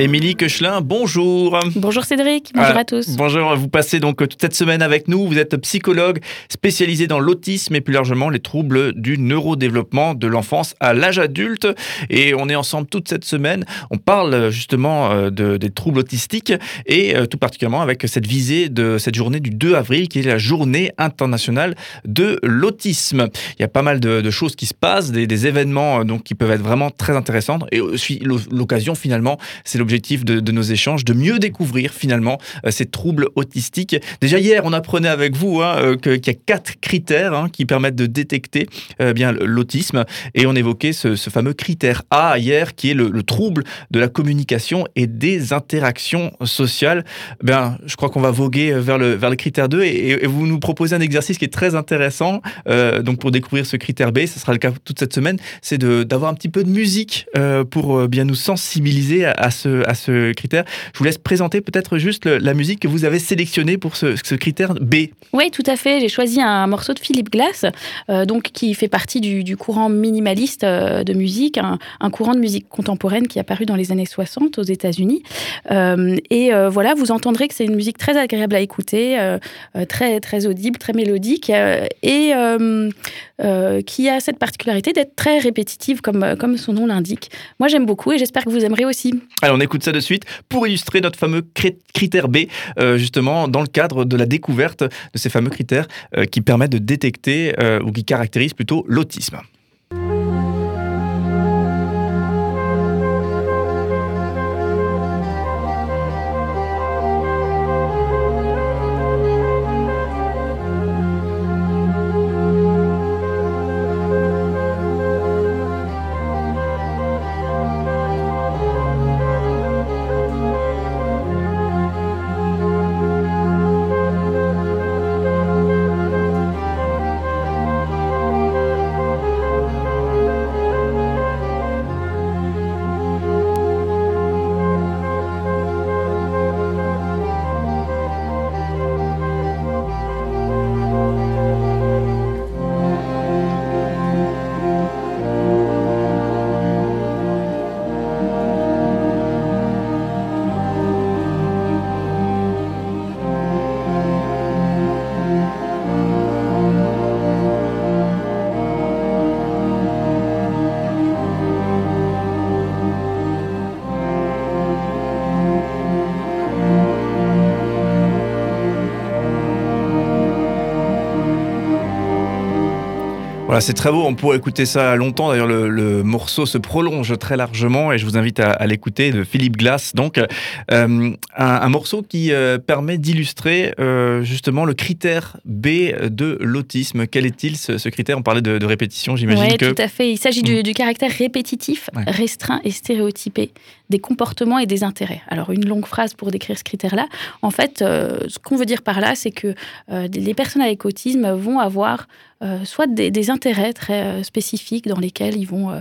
Émilie Quechelin, bonjour. Bonjour Cédric, bonjour à tous. Bonjour, vous passez donc toute cette semaine avec nous. Vous êtes psychologue spécialisé dans l'autisme et plus largement les troubles du neurodéveloppement de l'enfance à l'âge adulte. Et on est ensemble toute cette semaine. On parle justement euh, de, des troubles autistiques et euh, tout particulièrement avec cette visée de cette journée du 2 avril qui est la journée internationale de l'autisme. Il y a pas mal de, choses qui se passent, des, événements euh, donc qui peuvent être vraiment très intéressants. Et l'occasion finalement, c'est l'objectif l'objectif de, nos échanges, de mieux découvrir finalement euh, ces troubles autistiques. Déjà hier, on apprenait avec vous hein, euh, qu'il y a quatre critères hein, qui permettent de détecter euh, bien l'autisme, et on évoquait ce, fameux critère A hier, qui est le, trouble de la communication et des interactions sociales. Ben, je crois qu'on va voguer vers le, critère 2, et, vous nous proposez un exercice qui est très intéressant. donc pour découvrir ce critère B, ce sera le cas toute cette semaine, c'est d'avoir un petit peu de musique pour bien nous sensibiliser à ce, à ce critère. Je vous laisse présenter peut-être juste la musique que vous avez sélectionnée pour ce, critère B. Oui, tout à fait. J'ai choisi un morceau de Philippe Glass, euh, donc qui fait partie du, courant minimaliste euh, de musique, un, courant de musique contemporaine qui est apparu dans les années 60 aux États-Unis. Euh, et voilà, vous entendrez que c'est une musique très agréable à écouter, très très audible, très mélodique et qui a cette particularité d'être très répétitive comme comme son nom l'indique. Moi, j'aime beaucoup et j'espère que vous aimerez aussi. Alors, on écoute ça de suite pour illustrer notre fameux critère B, euh, justement dans le cadre de la découverte de ces fameux critères euh, qui permettent de détecter euh, ou qui caractérisent plutôt l'autisme. Voilà, c'est très beau. On pourrait écouter ça longtemps. D'ailleurs, le, morceau se prolonge très largement et je vous invite à, l'écouter de Philippe Glass. Donc, euh, un, morceau qui euh, permet d'illustrer euh, justement le critère B de l'autisme. Quel est-il ce, critère? On parlait de, répétition, j'imagine. Oui, tout à fait. Il s'agit du, mm. caractère répétitif, restreint et stéréotypé des comportements et des intérêts. Alors, une longue phrase pour décrire ce critère-là. En fait, ce qu'on veut dire par là, c'est que les personnes avec autisme vont avoir euh, soit des, intérêts très euh, spécifiques dans lesquels ils vont euh,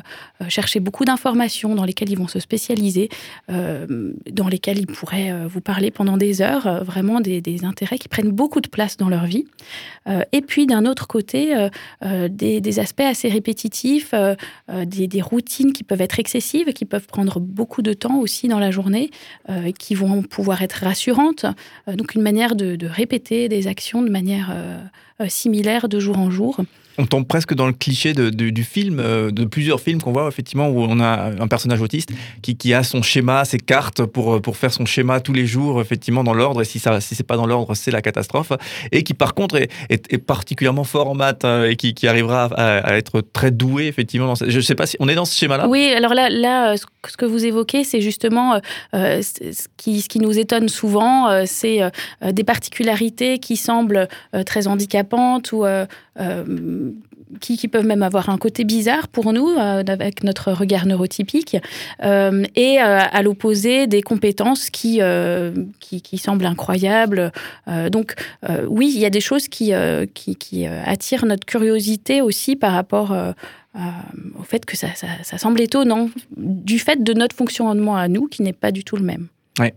chercher beaucoup d'informations, dans lesquels ils vont se spécialiser, dans lesquels ils pourraient vous parler pendant des heures, vraiment des, intérêts qui prennent beaucoup de place dans leur vie. et puis d'un autre côté, des, aspects assez répétitifs, des, routines qui peuvent être excessives, qui peuvent prendre beaucoup de temps aussi dans la journée, qui vont pouvoir être rassurantes. donc une manière de, de, répéter des actions de manière euh, similaire de jour en jour on tombe presque dans le cliché de, du film, euh, de plusieurs films qu'on voit effectivement où on a un personnage autiste qui, a son schéma, ses cartes pour, pour faire son schéma tous les jours, effectivement dans l'ordre. Et si ça, si c'est pas dans l'ordre, c'est la catastrophe. Et qui par contre est, particulièrement fort en maths hein, et qui, arrivera à, être très doué effectivement. Dans Je sais pas si on est dans ce schéma-là. Oui, alors là, là, ce que vous évoquez, c'est justement euh, ce, qui, ce qui nous étonne souvent, euh, c'est des particularités qui semblent très handicapantes ou qui, peuvent même avoir un côté bizarre pour nous, euh, avec notre regard neurotypique, euh, et euh, à l'opposé des compétences qui, qui, semblent incroyables. donc oui, il y a des choses qui, qui, attirent notre curiosité aussi par rapport au fait que ça, ça, semble étonnant, du fait de notre fonctionnement à nous, qui n'est pas du tout le même. Ouais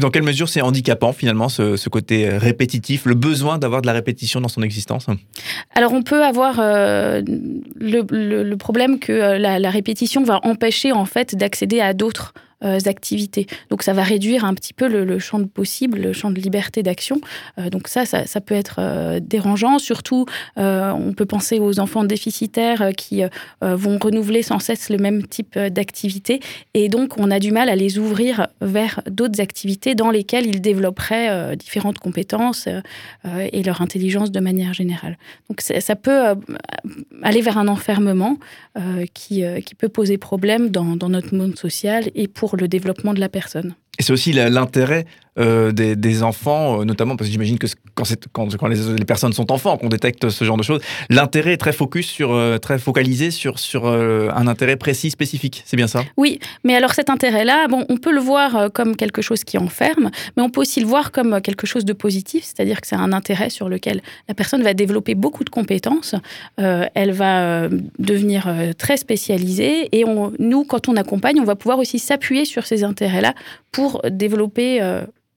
Dans quelle mesure c'est handicapant finalement ce, côté répétitif, le besoin d'avoir de la répétition dans son existence? Alors on peut avoir le, problème que la, la, répétition va empêcher en fait d'accéder à d'autres euh, activités. Donc ça va réduire un petit peu le, champ de possible, le champ de liberté d'action. Euh, donc ça, ça, peut être euh, dérangeant. Surtout, on peut penser aux enfants déficitaires qui vont renouveler sans cesse le même type d'activité. Et donc, on a du mal à les ouvrir vers d'autres activités dans lesquelles ils développeraient différentes compétences et leur intelligence de manière générale. Donc ça, peut aller vers un enfermement qui, qui peut poser problème dans, dans notre monde social et pour le développement de la personne. Et c'est aussi l'intérêt euh, des, enfants, euh, notamment parce que j'imagine que quand, les, personnes sont enfants, qu'on détecte ce genre de choses, l'intérêt est très focus sur, euh, très focalisé sur, sur un intérêt précis, spécifique. C'est bien ça? Oui, mais alors cet intérêt-là, bon, on peut le voir comme quelque chose qui enferme, mais on peut aussi le voir comme quelque chose de positif, c'est-à-dire que c'est un intérêt sur lequel la personne va développer beaucoup de compétences, elle va devenir très spécialisée, et on, nous, quand on accompagne, on va pouvoir aussi s'appuyer sur ces intérêts-là pour développer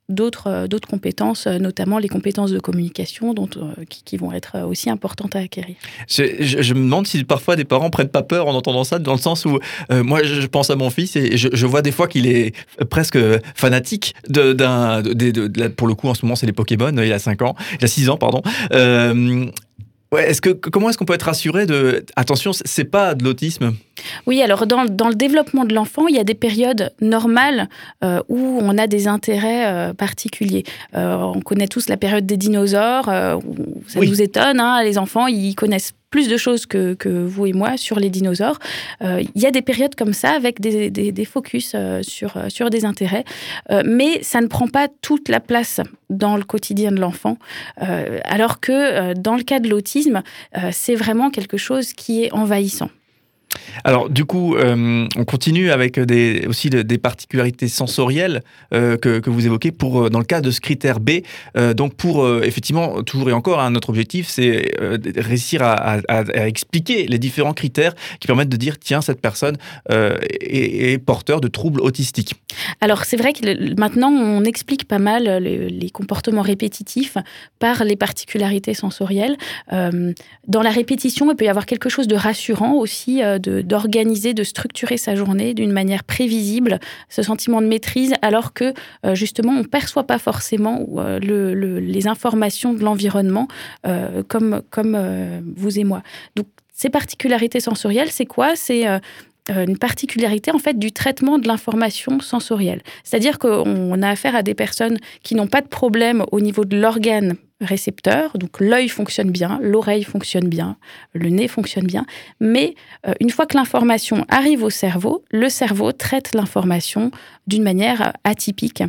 d'autres euh, d'autres compétences, euh, notamment les compétences de communication, dont, qui, vont être aussi importantes à acquérir. Je, me demande si parfois des parents prennent pas peur en entendant ça, dans le sens où moi je pense à mon fils et je, vois des fois qu'il est presque fanatique d'un, de, pour le coup en ce moment c'est les Pokémon, il a 5 ans, il a 6 ans pardon. Ouais, est-ce que comment est-ce qu'on peut être rassuré de attention, c'est pas de l'autisme? Oui, alors dans, dans, le développement de l'enfant, il y a des périodes normales euh, où on a des intérêts euh, particuliers. Euh, on connaît tous la période des dinosaures, ça nous étonne, hein, les enfants ils connaissent plus de choses que, vous et moi sur les dinosaures. Il y a des périodes comme ça avec des, focus sur, sur des intérêts, mais ça ne prend pas toute la place dans le quotidien de l'enfant, alors que dans le cas de l'autisme, c'est vraiment quelque chose qui est envahissant. Alors du coup, euh, on continue avec aussi des particularités sensorielles euh, que, vous évoquez pour euh, dans le cas de ce critère B. donc pour effectivement toujours et encore, hein, notre objectif c'est réussir à, expliquer les différents critères qui permettent de dire tiens cette personne est, porteur de troubles autistiques. Alors c'est vrai que maintenant on explique pas mal les, comportements répétitifs par les particularités sensorielles. dans la répétition, il peut y avoir quelque chose de rassurant aussi d'organiser, de, structurer sa journée d'une manière prévisible, ce sentiment de maîtrise, alors que euh, justement on ne perçoit pas forcément euh, les informations de l'environnement euh, comme, comme vous et moi. Donc ces particularités sensorielles, c'est quoi? C'est une particularité en fait du traitement de l'information sensorielle. C'est-à-dire qu'on a affaire à des personnes qui n'ont pas de problème au niveau de l'organe récepteurs, donc l'œil fonctionne bien, l'oreille fonctionne bien, le nez fonctionne bien, mais euh, une fois que l'information arrive au cerveau, le cerveau traite l'information d'une manière atypique,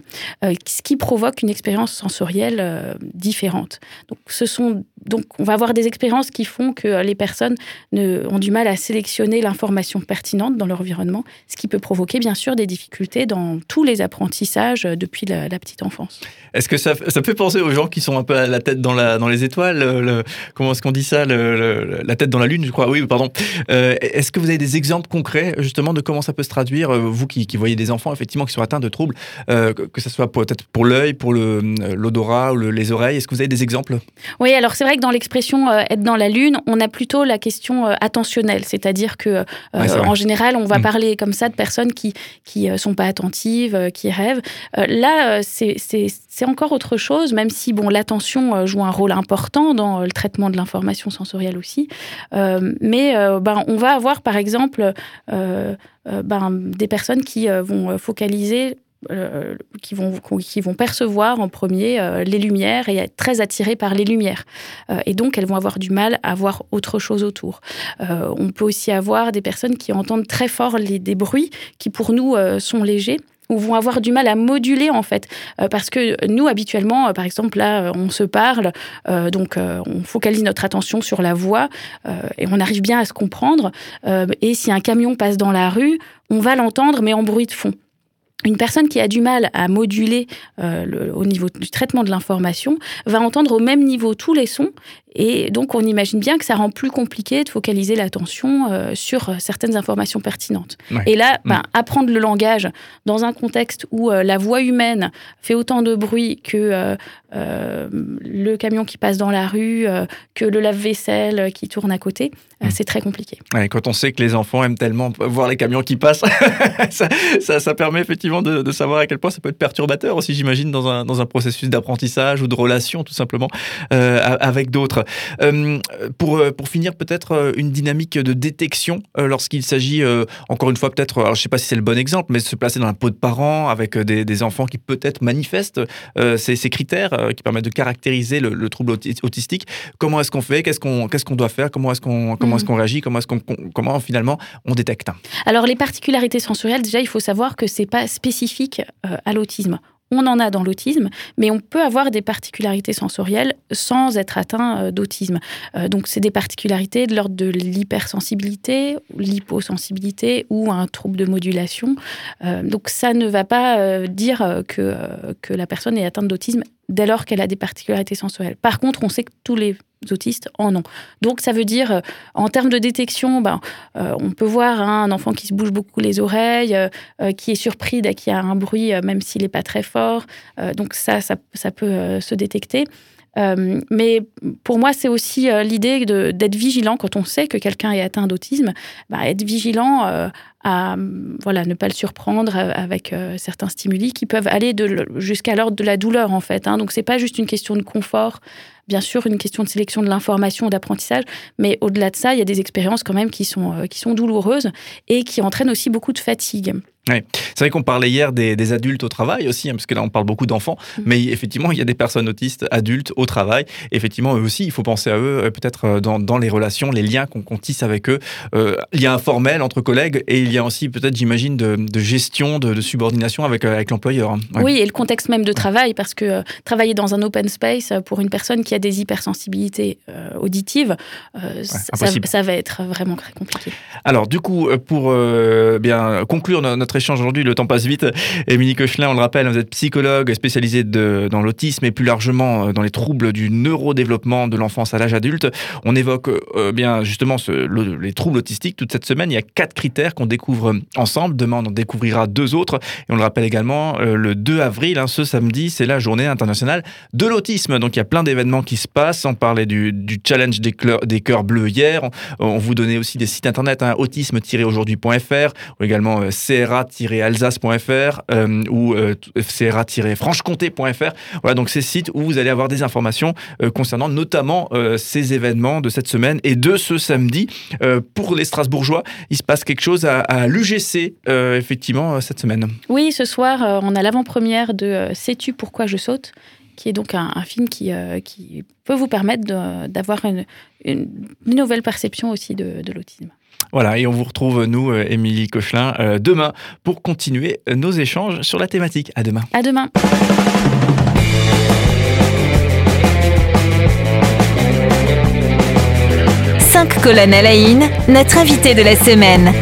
euh, ce qui provoque une expérience sensorielle euh, différente. Donc, ce sont, donc, on va avoir des expériences qui font que les personnes ne, ont du mal à sélectionner l'information pertinente dans leur environnement, ce qui peut provoquer bien sûr des difficultés dans tous les apprentissages depuis la, petite enfance. Est-ce que ça, ça peut penser aux gens qui sont un peu à la tête dans, la, dans les étoiles, le, comment est-ce qu'on dit ça, la tête dans la lune, je crois. Oui, pardon. Euh, est-ce que vous avez des exemples concrets justement de comment ça peut se traduire, euh, vous qui, voyez des enfants effectivement qui sont atteints de troubles, euh, que ce soit peut-être pour l'œil, pour l'odorat ou les oreilles? Est-ce que vous avez des exemples? Oui, alors c'est vrai que dans l'expression être dans la lune, on a plutôt la question attentionnelle, c'est-à-dire que en général, on va mm. parler comme ça de personnes qui qui sont pas attentives, qui rêvent. là, c'est encore autre chose, même si bon, l'attention euh, joue un rôle important dans le traitement de l'information sensorielle aussi. Euh, mais euh, ben, on va avoir, par exemple, ben, des personnes qui vont focaliser qui, vont, percevoir en premier les lumières et être très attirées par les lumières. et donc, elles vont avoir du mal à voir autre chose autour. on peut aussi avoir des personnes qui entendent très fort des bruits qui, pour nous, sont légers ou vont avoir du mal à moduler en fait. Euh, parce que nous habituellement euh, par exemple là euh, on se parle donc on focalise notre attention sur la voix et on arrive bien à se comprendre. Et si un camion passe dans la rue on va l'entendre mais en bruit de fond. Une personne qui a du mal à moduler au niveau du traitement de l'information va entendre au même niveau tous les sons Et donc, on imagine bien que ça rend plus compliqué de focaliser l'attention sur certaines informations pertinentes. Et là, mm. ben, apprendre le langage dans un contexte où la voix humaine fait autant de bruit que le camion qui passe dans la rue, que le lave-vaisselle qui tourne à côté, mm. c'est très compliqué. quand on sait que les enfants aiment tellement voir les camions qui passent, ça, ça, permet effectivement de, de, savoir à quel point ça peut être perturbateur aussi, j'imagine, dans un, dans un processus d'apprentissage ou de relation, tout simplement, euh, avec d'autres. Euh, pour, euh, pour finir, peut-être une dynamique de détection lorsqu'il s'agit, encore une fois, peut-être, alors je ne sais pas si c'est le bon exemple, mais se placer dans la peau de parents avec des, des enfants qui peut-être manifestent ces, ces, critères qui permettent de caractériser le, trouble autistique. Comment est-ce qu'on fait? Qu'est-ce qu'on qu'est-ce qu'on doit faire? Comment est-ce qu'on comment est-ce mmh. qu'on réagit? Comment est-ce qu'on comment finalement on détecte? Alors les particularités sensorielles, déjà, il faut savoir que c'est pas spécifique à l'autisme. On en a dans l'autisme, mais on peut avoir des particularités sensorielles sans être atteint euh, d'autisme. Euh, donc, c'est des particularités de l'ordre de l'hypersensibilité, l'hyposensibilité ou un trouble de modulation. Euh, donc, ça ne va pas dire que, que la personne est atteinte d'autisme dès lors qu'elle a des particularités sensorielles. Par contre, on sait que tous les autistes en ont. Donc ça veut dire, euh, en termes de détection, ben, euh, on peut voir hein, un enfant qui se bouge beaucoup les oreilles, euh, qui est surpris dès qu'il y a un bruit, même s'il n'est pas très fort. donc ça, ça, ça peut se détecter. mais pour moi, c'est aussi l'idée d'être vigilant quand on sait que quelqu'un est atteint d'autisme, bah, être vigilant à voilà, ne pas le surprendre avec certains stimuli qui peuvent aller jusqu'à l'ordre de la douleur, en fait. Hein. Donc, c'est pas juste une question de confort bien sûr une question de sélection de l'information, d'apprentissage, mais au-delà de ça, il y a des expériences quand même qui sont, euh, qui sont douloureuses et qui entraînent aussi beaucoup de fatigue. C'est vrai qu'on parlait hier des, adultes au travail aussi, hein, parce que là on parle beaucoup d'enfants, mm. mais effectivement il y a des personnes autistes adultes au travail. Effectivement, eux aussi, il faut penser à eux, euh, peut-être euh, dans, les relations, les liens qu'on tisse avec eux. Euh, il y a un formel entre collègues et il y a aussi peut-être, j'imagine, de, gestion, de, subordination avec, avec l'employeur. Hein. Oui, et le contexte même de travail, parce que travailler dans un open space pour une personne qui a des hypersensibilités auditives, ça, va être vraiment très compliqué. Alors du coup, pour bien conclure notre échange aujourd'hui, le temps passe vite. Émilie Cochelin, on le rappelle, vous êtes psychologue spécialisée dans l'autisme et plus largement euh, dans les troubles du neurodéveloppement de l'enfance à l'âge adulte. On évoque euh, bien justement les troubles autistiques toute cette semaine. Il y a quatre critères qu'on découvre ensemble. Demain, on en découvrira deux autres. Et on le rappelle également, euh, le 2 avril, hein, ce samedi, c'est la journée internationale de l'autisme. Donc il y a plein d'événements qui se passent. On parlait du, challenge des, des cœurs bleus hier. On, vous donnait aussi des sites internet, hein, autisme-aujourd'hui.fr ou également CRA alsacefr euh, ou euh, cra-franche-comté.fr. Voilà, donc ces sites où vous allez avoir des informations euh, concernant notamment ces événements de cette semaine et de ce samedi. pour les Strasbourgeois, il se passe quelque chose à, l'UGC, effectivement, cette semaine. Oui, ce soir, on a l'avant-première de Sais-tu pourquoi je saute? Qui est donc un, film qui, qui peut vous permettre d'avoir une, une, nouvelle perception aussi de l'autisme. Voilà, et on vous retrouve, nous, euh, Émilie Cochelin, euh, demain pour continuer nos échanges sur la thématique. À demain. À demain. Cinq colonnes à la notre invité de la semaine.